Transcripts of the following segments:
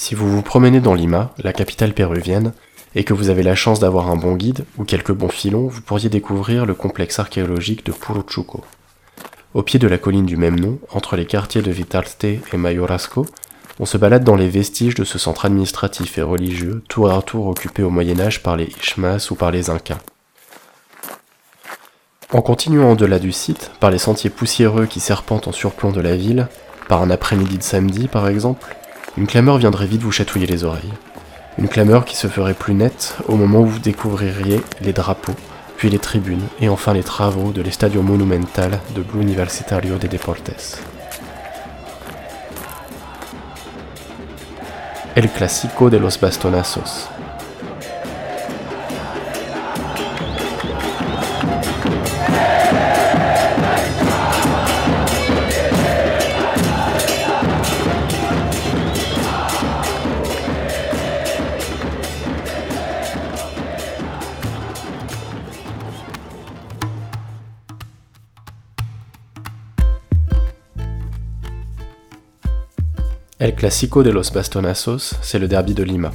Si vous vous promenez dans Lima, la capitale péruvienne, et que vous avez la chance d'avoir un bon guide ou quelques bons filons, vous pourriez découvrir le complexe archéologique de Puruchuco. Au pied de la colline du même nom, entre les quartiers de Vitarte et Mayorasco, on se balade dans les vestiges de ce centre administratif et religieux, tour à tour occupé au Moyen Âge par les Ishmas ou par les Incas. En continuant au-delà du site, par les sentiers poussiéreux qui serpentent en surplomb de la ville, par un après-midi de samedi par exemple, une clameur viendrait vite vous chatouiller les oreilles. Une clameur qui se ferait plus nette au moment où vous découvririez les drapeaux, puis les tribunes et enfin les travaux de l'Estadio Monumental de l'Universitario de Deportes. El Clásico de los Bastonazos. El Clásico de los Bastonazos, c'est le derby de Lima.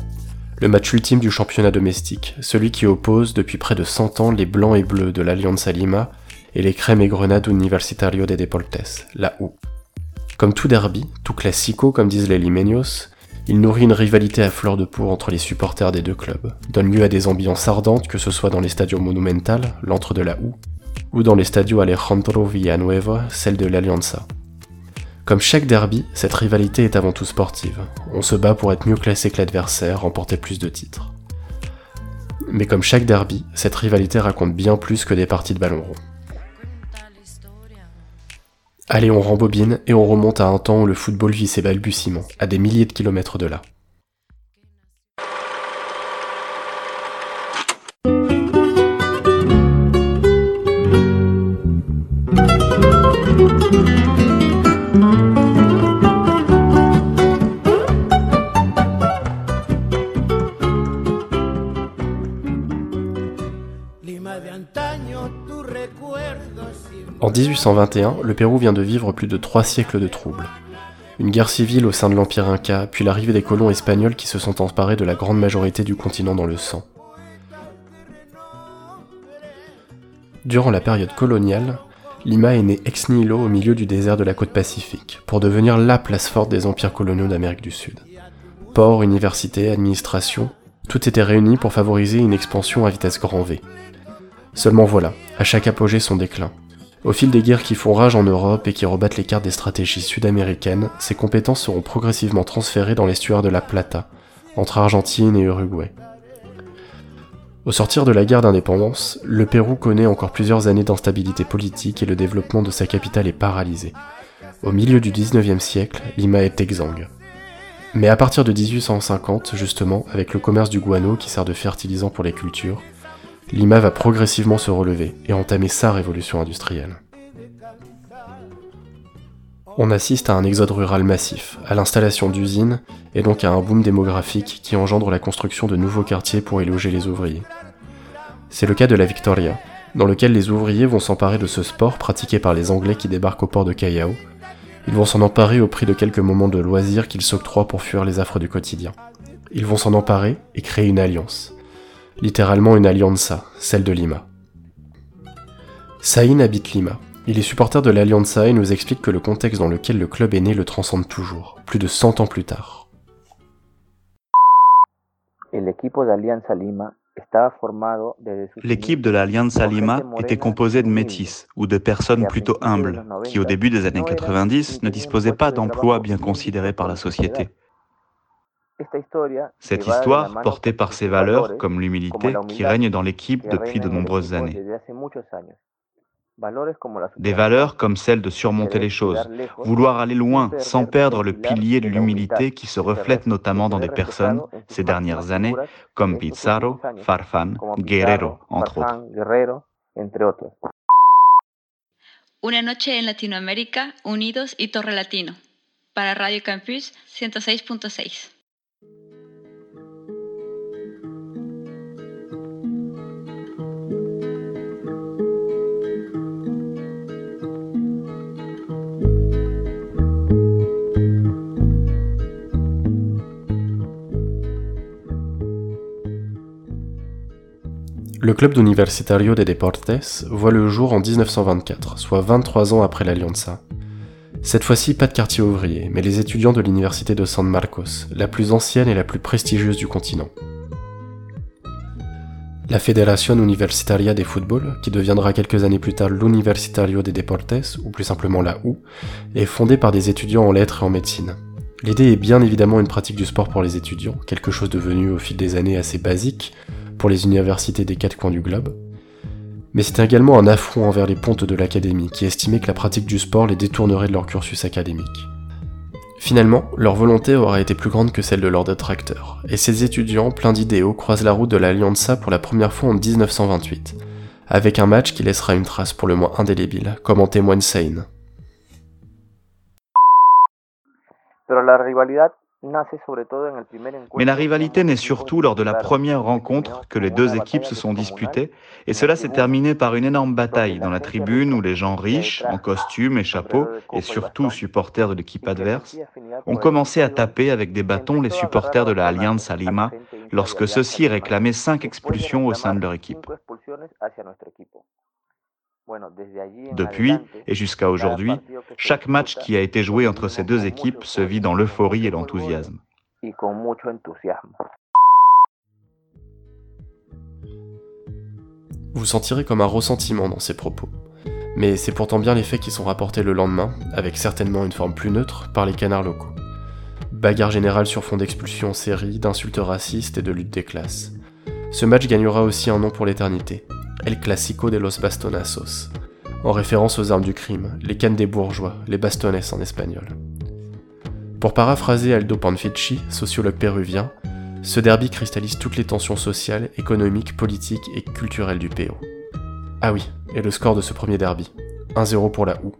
Le match ultime du championnat domestique, celui qui oppose depuis près de 100 ans les blancs et bleus de l'Alianza Lima et les crèmes et grenades Universitario de Deportes, la U. Comme tout derby, tout classico comme disent les limeños, il nourrit une rivalité à fleur de peau entre les supporters des deux clubs, donne lieu à des ambiances ardentes que ce soit dans les stadios Monumental, l'antre de la U, ou dans les stadios Alejandro Villanueva, celle de l'Alianza. Comme chaque derby, cette rivalité est avant tout sportive. On se bat pour être mieux classé que l'adversaire, remporter plus de titres. Mais comme chaque derby, cette rivalité raconte bien plus que des parties de ballon rond. Allez, on rembobine et on remonte à un temps où le football vit ses balbutiements, à des milliers de kilomètres de là. En 1821, le Pérou vient de vivre plus de trois siècles de troubles. Une guerre civile au sein de l'Empire Inca, puis l'arrivée des colons espagnols qui se sont emparés de la grande majorité du continent dans le sang. Durant la période coloniale, Lima est né ex nihilo au milieu du désert de la côte pacifique, pour devenir la place forte des empires coloniaux d'Amérique du Sud. Port, université, administration, tout était réuni pour favoriser une expansion à vitesse grand V. Seulement voilà, à chaque apogée son déclin. Au fil des guerres qui font rage en Europe et qui rebattent les cartes des stratégies sud-américaines, ces compétences seront progressivement transférées dans l'estuaire de la Plata, entre Argentine et Uruguay. Au sortir de la guerre d'indépendance, le Pérou connaît encore plusieurs années d'instabilité politique et le développement de sa capitale est paralysé. Au milieu du 19e siècle, Lima est exsangue. Mais à partir de 1850, justement, avec le commerce du guano qui sert de fertilisant pour les cultures, Lima va progressivement se relever et entamer sa révolution industrielle. On assiste à un exode rural massif, à l'installation d'usines et donc à un boom démographique qui engendre la construction de nouveaux quartiers pour y loger les ouvriers. C'est le cas de la Victoria, dans lequel les ouvriers vont s'emparer de ce sport pratiqué par les Anglais qui débarquent au port de Callao. Ils vont s'en emparer au prix de quelques moments de loisirs qu'ils s'octroient pour fuir les affres du quotidien. Ils vont s'en emparer et créer une alliance. Littéralement une alianza, celle de Lima. Saïn habite Lima. Il est supporter de l'Alianza et nous explique que le contexte dans lequel le club est né le transcende toujours, plus de 100 ans plus tard. L'équipe de l'Alianza Lima était composée de métis ou de personnes plutôt humbles qui, au début des années 90, ne disposaient pas d'emplois bien considérés par la société. Cette histoire, portée par ces valeurs comme l'humilité, qui règnent dans l'équipe depuis de nombreuses années. Des valeurs comme celle de surmonter les choses, vouloir aller loin sans perdre le pilier de l'humilité qui se reflète notamment dans des personnes ces dernières années comme Pizarro, Farfan, Guerrero, entre autres. Una noche en Latinoamérica, unidos y Torre Latino. Para Radio Campus 106.6. Le club d'Universitario de Deportes voit le jour en 1924, soit 23 ans après l'Alianza. Cette fois-ci, pas de quartier ouvrier, mais les étudiants de l'université de San Marcos, la plus ancienne et la plus prestigieuse du continent. La Federación Universitaria de Football, qui deviendra quelques années plus tard l'Universitario de Deportes, ou plus simplement la U, est fondée par des étudiants en lettres et en médecine. L'idée est bien évidemment une pratique du sport pour les étudiants, quelque chose devenu au fil des années assez basique, pour les universités des quatre coins du globe. Mais c'était également un affront envers les pontes de l'académie, qui estimaient que la pratique du sport les détournerait de leur cursus académique. Finalement, leur volonté aura été plus grande que celle de leurs détracteurs, et ces étudiants, pleins d'idéaux, croisent la route de l'Alianza pour la première fois en 1928, avec un match qui laissera une trace pour le moins indélébile, comme en témoigne Seine. Mais la rivalité naît surtout lors de la première rencontre que les deux équipes se sont disputées, et cela s'est terminé par une énorme bataille dans la tribune où les gens riches, en costume et chapeau, et surtout supporters de l'équipe adverse, ont commencé à taper avec des bâtons les supporters de la Alianza Lima lorsque ceux-ci réclamaient cinq expulsions au sein de leur équipe. Depuis et jusqu'à aujourd'hui, chaque match qui a été joué entre ces deux équipes se vit dans l'euphorie et l'enthousiasme. Vous sentirez comme un ressentiment dans ces propos. Mais c'est pourtant bien les faits qui sont rapportés le lendemain, avec certainement une forme plus neutre, par les canards locaux. Bagarre générale sur fond d'expulsion en série, d'insultes racistes et de lutte des classes. Ce match gagnera aussi un nom pour l'éternité, El Clásico de los Bastonazos, en référence aux armes du crime, les cannes des bourgeois, les bastones en espagnol. Pour paraphraser Aldo Panfici, sociologue péruvien, ce derby cristallise toutes les tensions sociales, économiques, politiques et culturelles du PO. Ah oui, et le score de ce premier derby? 1-0 pour la OU.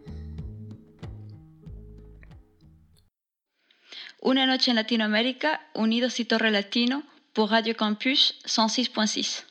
Una noche en Latinoamérica, unidos y Torre Latino, pour Radio Campus 106.6.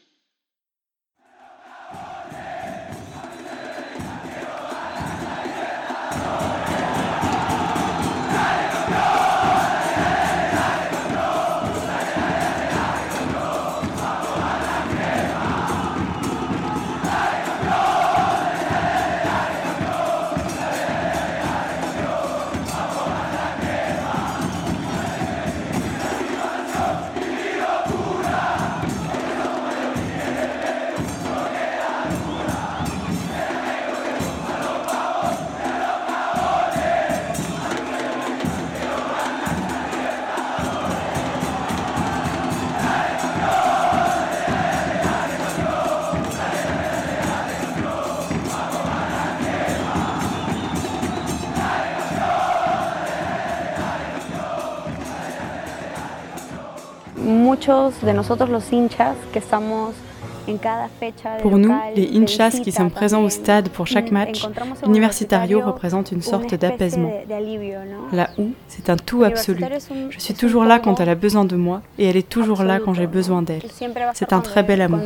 Pour nous, les hinchas qui sommes présents au stade pour chaque match, l'Universitario représente une sorte d'apaisement. Là où, c'est un tout absolu. Je suis toujours là quand elle a besoin de moi et elle est toujours là quand j'ai besoin d'elle. C'est un très bel amour.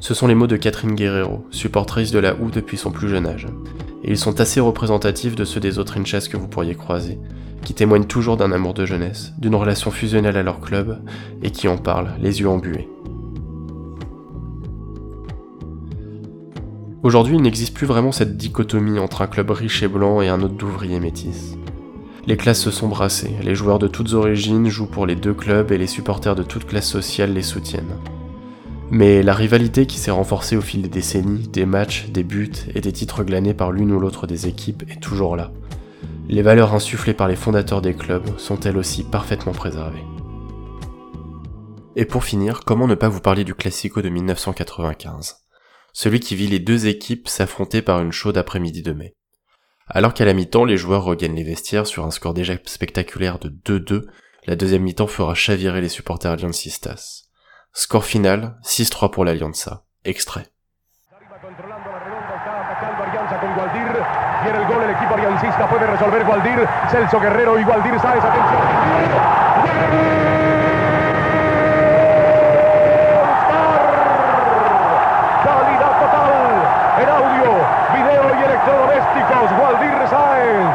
Ce sont les mots de Catherine Guerrero, supportrice de la OU depuis son plus jeune âge. Et ils sont assez représentatifs de ceux des autres hinchas que vous pourriez croiser, qui témoignent toujours d'un amour de jeunesse, d'une relation fusionnelle à leur club, et qui en parlent, les yeux embués. Aujourd'hui, il n'existe plus vraiment cette dichotomie entre un club riche et blanc et un autre d'ouvriers métis. Les classes se sont brassées, les joueurs de toutes origines jouent pour les deux clubs et les supporters de toutes classes sociales les soutiennent. Mais la rivalité qui s'est renforcée au fil des décennies, des matchs, des buts et des titres glanés par l'une ou l'autre des équipes est toujours là. Les valeurs insufflées par les fondateurs des clubs sont elles aussi parfaitement préservées. Et pour finir, comment ne pas vous parler du Classico de 1995 Celui qui vit les deux équipes s'affronter par une chaude après-midi de mai. Alors qu'à la mi-temps, les joueurs regagnent les vestiaires sur un score déjà spectaculaire de 2-2, la deuxième mi-temps fera chavirer les supporters aliancistas. Score final, 6-3 pour l'Alianza. Extrait. Quiere el gol el equipo aliancista, puede resolver Gualdir, Celso Guerrero y Gualdir Sáez, atención. Calidad total, en audio, video y electrodomésticos, Gualdir Sáez.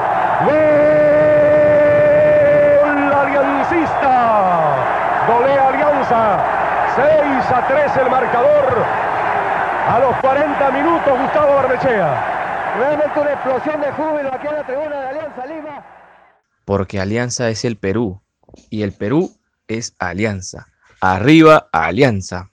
Gol aliancista, golea Alianza, 6 a 3 el marcador. A los 40 minutos Gustavo Barnechea. Realmente una explosión de júbilo aquí en la tribuna de Alianza Lima. Porque Alianza es el Perú y el Perú es Alianza. Arriba Alianza.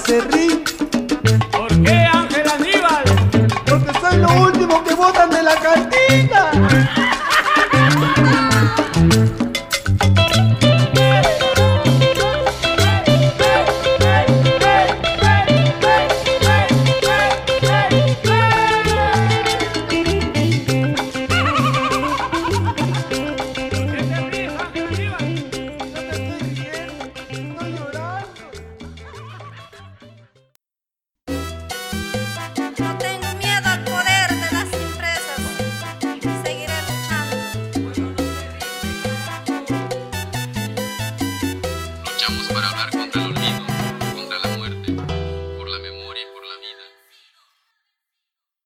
se ríe.